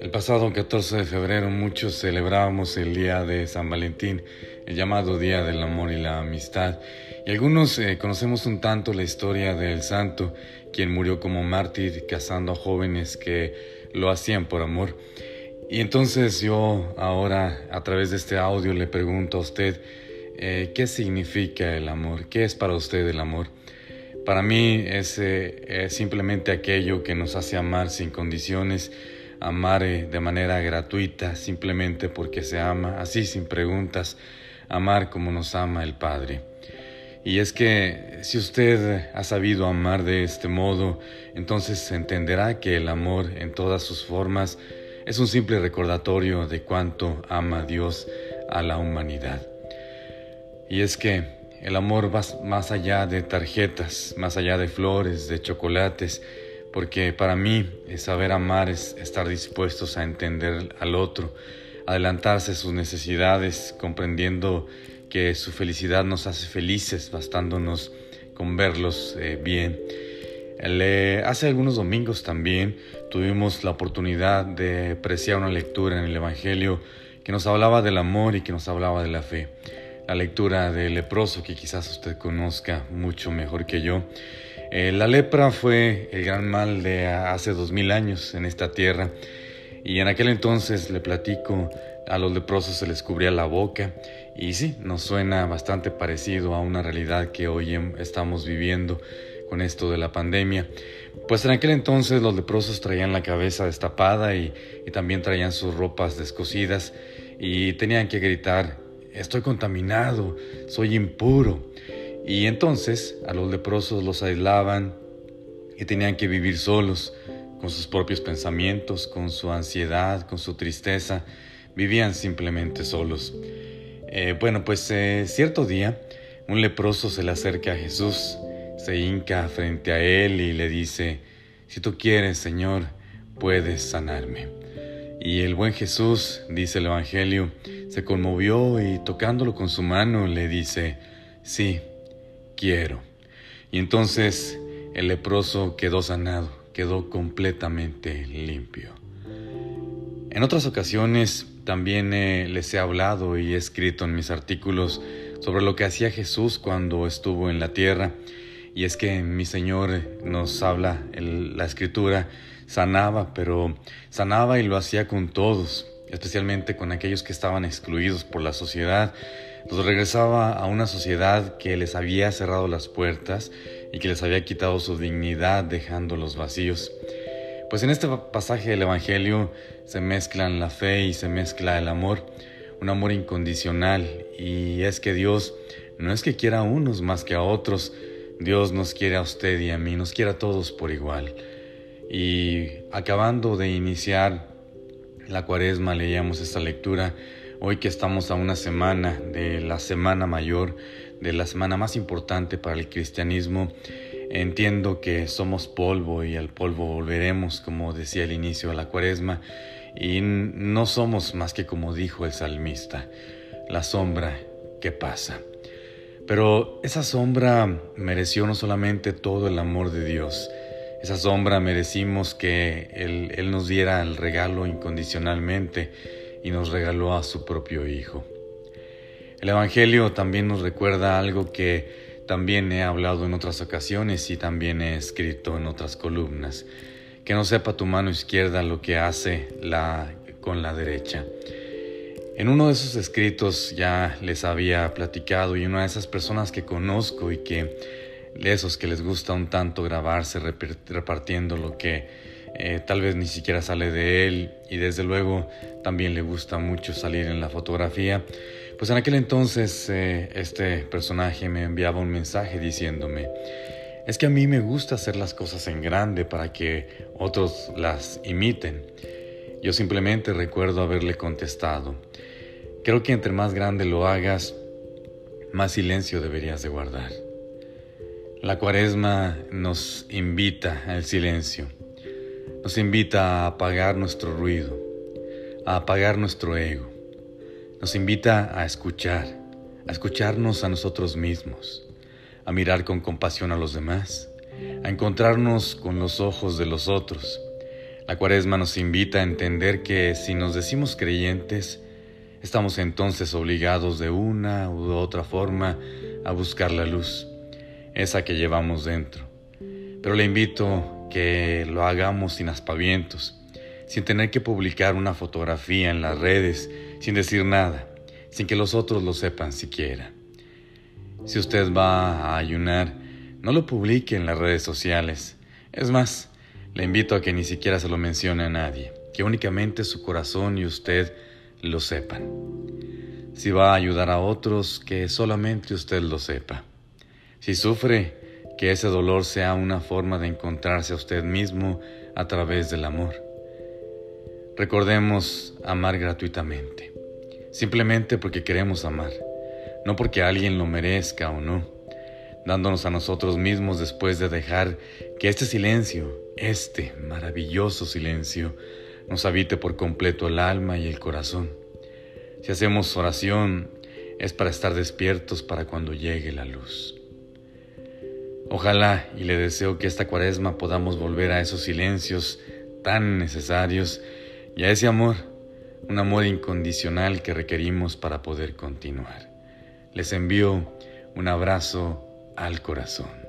El pasado 14 de febrero muchos celebrábamos el día de San Valentín, el llamado Día del Amor y la Amistad, y algunos eh, conocemos un tanto la historia del santo, quien murió como mártir casando a jóvenes que lo hacían por amor. Y entonces yo ahora a través de este audio le pregunto a usted, eh, ¿qué significa el amor? ¿Qué es para usted el amor? Para mí es eh, simplemente aquello que nos hace amar sin condiciones, amar de manera gratuita, simplemente porque se ama, así sin preguntas, amar como nos ama el Padre. Y es que si usted ha sabido amar de este modo, entonces entenderá que el amor en todas sus formas es un simple recordatorio de cuánto ama Dios a la humanidad. Y es que el amor va más allá de tarjetas, más allá de flores, de chocolates, porque para mí saber amar es estar dispuestos a entender al otro, adelantarse a sus necesidades, comprendiendo que su felicidad nos hace felices, bastándonos con verlos eh, bien. hace algunos domingos también tuvimos la oportunidad de apreciar una lectura en el Evangelio que nos hablaba del amor y que nos hablaba de la fe. La lectura del leproso que quizás usted conozca mucho mejor que yo. Eh, la lepra fue el gran mal de hace dos mil años en esta tierra y en aquel entonces le platico, a los leprosos se les cubría la boca y sí, nos suena bastante parecido a una realidad que hoy em, estamos viviendo con esto de la pandemia. Pues en aquel entonces los leprosos traían la cabeza destapada y, y también traían sus ropas descosidas y tenían que gritar, estoy contaminado, soy impuro. Y entonces a los leprosos los aislaban y tenían que vivir solos, con sus propios pensamientos, con su ansiedad, con su tristeza. Vivían simplemente solos. Eh, bueno, pues eh, cierto día un leproso se le acerca a Jesús, se hinca frente a él y le dice, si tú quieres, Señor, puedes sanarme. Y el buen Jesús, dice el Evangelio, se conmovió y tocándolo con su mano le dice, sí, quiero. Y entonces el leproso quedó sanado, quedó completamente limpio. En otras ocasiones también eh, les he hablado y he escrito en mis artículos sobre lo que hacía Jesús cuando estuvo en la tierra. Y es que mi Señor nos habla, la escritura sanaba, pero sanaba y lo hacía con todos, especialmente con aquellos que estaban excluidos por la sociedad los regresaba a una sociedad que les había cerrado las puertas y que les había quitado su dignidad dejándolos vacíos. Pues en este pasaje del Evangelio se mezclan la fe y se mezcla el amor, un amor incondicional, y es que Dios no es que quiera a unos más que a otros, Dios nos quiere a usted y a mí, nos quiere a todos por igual. Y acabando de iniciar la cuaresma leíamos esta lectura Hoy que estamos a una semana de la Semana Mayor, de la semana más importante para el cristianismo, entiendo que somos polvo y al polvo volveremos, como decía el inicio de la cuaresma, y no somos más que como dijo el salmista, la sombra que pasa. Pero esa sombra mereció no solamente todo el amor de Dios, esa sombra merecimos que Él, nos diera el regalo incondicionalmente, y nos regaló a su propio Hijo. El Evangelio también nos recuerda algo que también he hablado en otras ocasiones y también he escrito en otras columnas, que no sepa tu mano izquierda lo que hace la con la derecha. En uno de esos escritos ya les había platicado y una de esas personas que conozco y que esos que les gusta un tanto grabarse repartiendo lo que eh, tal vez ni siquiera sale de él y desde luego también le gusta mucho salir en la fotografía. Pues en aquel entonces eh, este personaje me enviaba un mensaje diciéndome, es que a mí me gusta hacer las cosas en grande para que otros las imiten. Yo simplemente recuerdo haberle contestado, creo que entre más grande lo hagas, más silencio deberías de guardar. La cuaresma nos invita al silencio nos invita a apagar nuestro ruido, a apagar nuestro ego. Nos invita a escuchar, a escucharnos a nosotros mismos, a mirar con compasión a los demás, a encontrarnos con los ojos de los otros. La cuaresma nos invita a entender que si nos decimos creyentes, estamos entonces obligados de una u otra forma a buscar la luz, esa que llevamos dentro. Pero le invito que lo hagamos sin aspavientos, sin tener que publicar una fotografía en las redes, sin decir nada, sin que los otros lo sepan siquiera. Si usted va a ayunar, no lo publique en las redes sociales. Es más, le invito a que ni siquiera se lo mencione a nadie, que únicamente su corazón y usted lo sepan. Si va a ayudar a otros, que solamente usted lo sepa. Si sufre, que ese dolor sea una forma de encontrarse a usted mismo a través del amor. Recordemos amar gratuitamente, simplemente porque queremos amar, no porque alguien lo merezca o no, dándonos a nosotros mismos después de dejar que este silencio, este maravilloso silencio, nos habite por completo el alma y el corazón. Si hacemos oración, es para estar despiertos para cuando llegue la luz. Ojalá y le deseo que esta cuaresma podamos volver a esos silencios tan necesarios y a ese amor, un amor incondicional que requerimos para poder continuar. Les envío un abrazo al corazón.